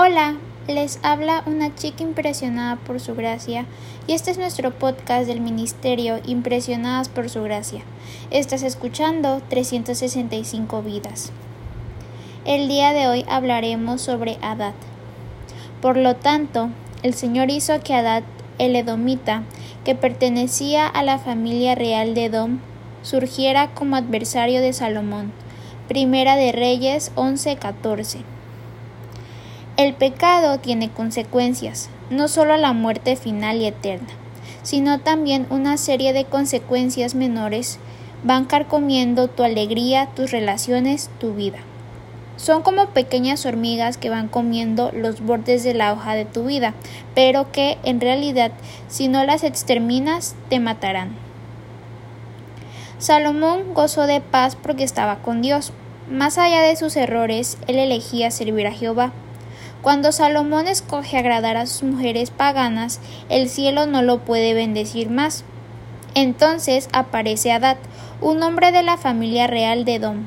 Hola, les habla una chica impresionada por su gracia y este es nuestro podcast del Ministerio Impresionadas por su gracia. Estás escuchando 365 vidas. El día de hoy hablaremos sobre Adad. Por lo tanto, el Señor hizo que Adad, el edomita, que pertenecía a la familia real de Edom, surgiera como adversario de Salomón. Primera de Reyes 11:14. El pecado tiene consecuencias, no solo la muerte final y eterna, sino también una serie de consecuencias menores van carcomiendo tu alegría, tus relaciones, tu vida. Son como pequeñas hormigas que van comiendo los bordes de la hoja de tu vida, pero que en realidad si no las exterminas te matarán. Salomón gozó de paz porque estaba con Dios. Más allá de sus errores, él elegía servir a Jehová. Cuando Salomón escoge agradar a sus mujeres paganas, el cielo no lo puede bendecir más. Entonces aparece Adad, un hombre de la familia real de Edom.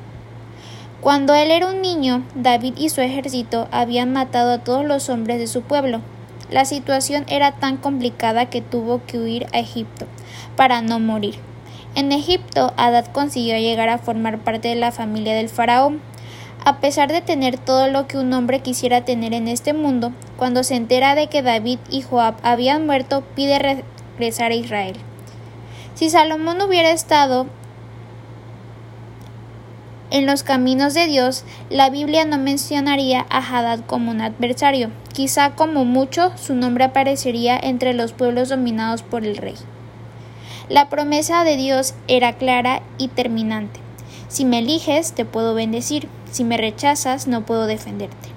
Cuando él era un niño, David y su ejército habían matado a todos los hombres de su pueblo. La situación era tan complicada que tuvo que huir a Egipto para no morir. En Egipto, Adad consiguió llegar a formar parte de la familia del faraón. A pesar de tener todo lo que un hombre quisiera tener en este mundo, cuando se entera de que David y Joab habían muerto, pide regresar a Israel. Si Salomón hubiera estado en los caminos de Dios, la Biblia no mencionaría a Hadad como un adversario. Quizá como mucho su nombre aparecería entre los pueblos dominados por el rey. La promesa de Dios era clara y terminante. Si me eliges, te puedo bendecir. Si me rechazas, no puedo defenderte.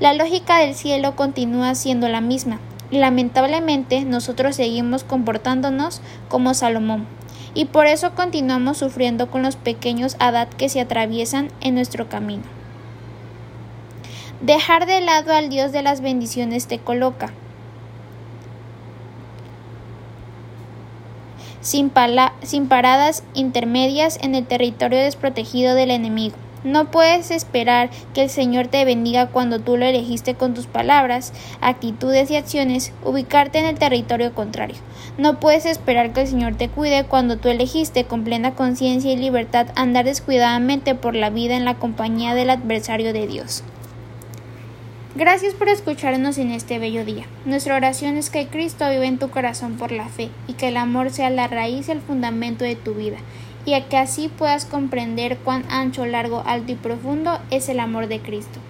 La lógica del cielo continúa siendo la misma. Lamentablemente, nosotros seguimos comportándonos como Salomón, y por eso continuamos sufriendo con los pequeños Adad que se atraviesan en nuestro camino. Dejar de lado al Dios de las bendiciones te coloca sin paradas intermedias en el territorio desprotegido del enemigo. No puedes esperar que el Señor te bendiga cuando tú lo elegiste con tus palabras, actitudes y acciones, ubicarte en el territorio contrario. No puedes esperar que el Señor te cuide cuando tú elegiste con plena conciencia y libertad andar descuidadamente por la vida en la compañía del adversario de Dios. Gracias por escucharnos en este bello día. Nuestra oración es que Cristo vive en tu corazón por la fe y que el amor sea la raíz y el fundamento de tu vida, y a que así puedas comprender cuán ancho, largo, alto y profundo es el amor de Cristo.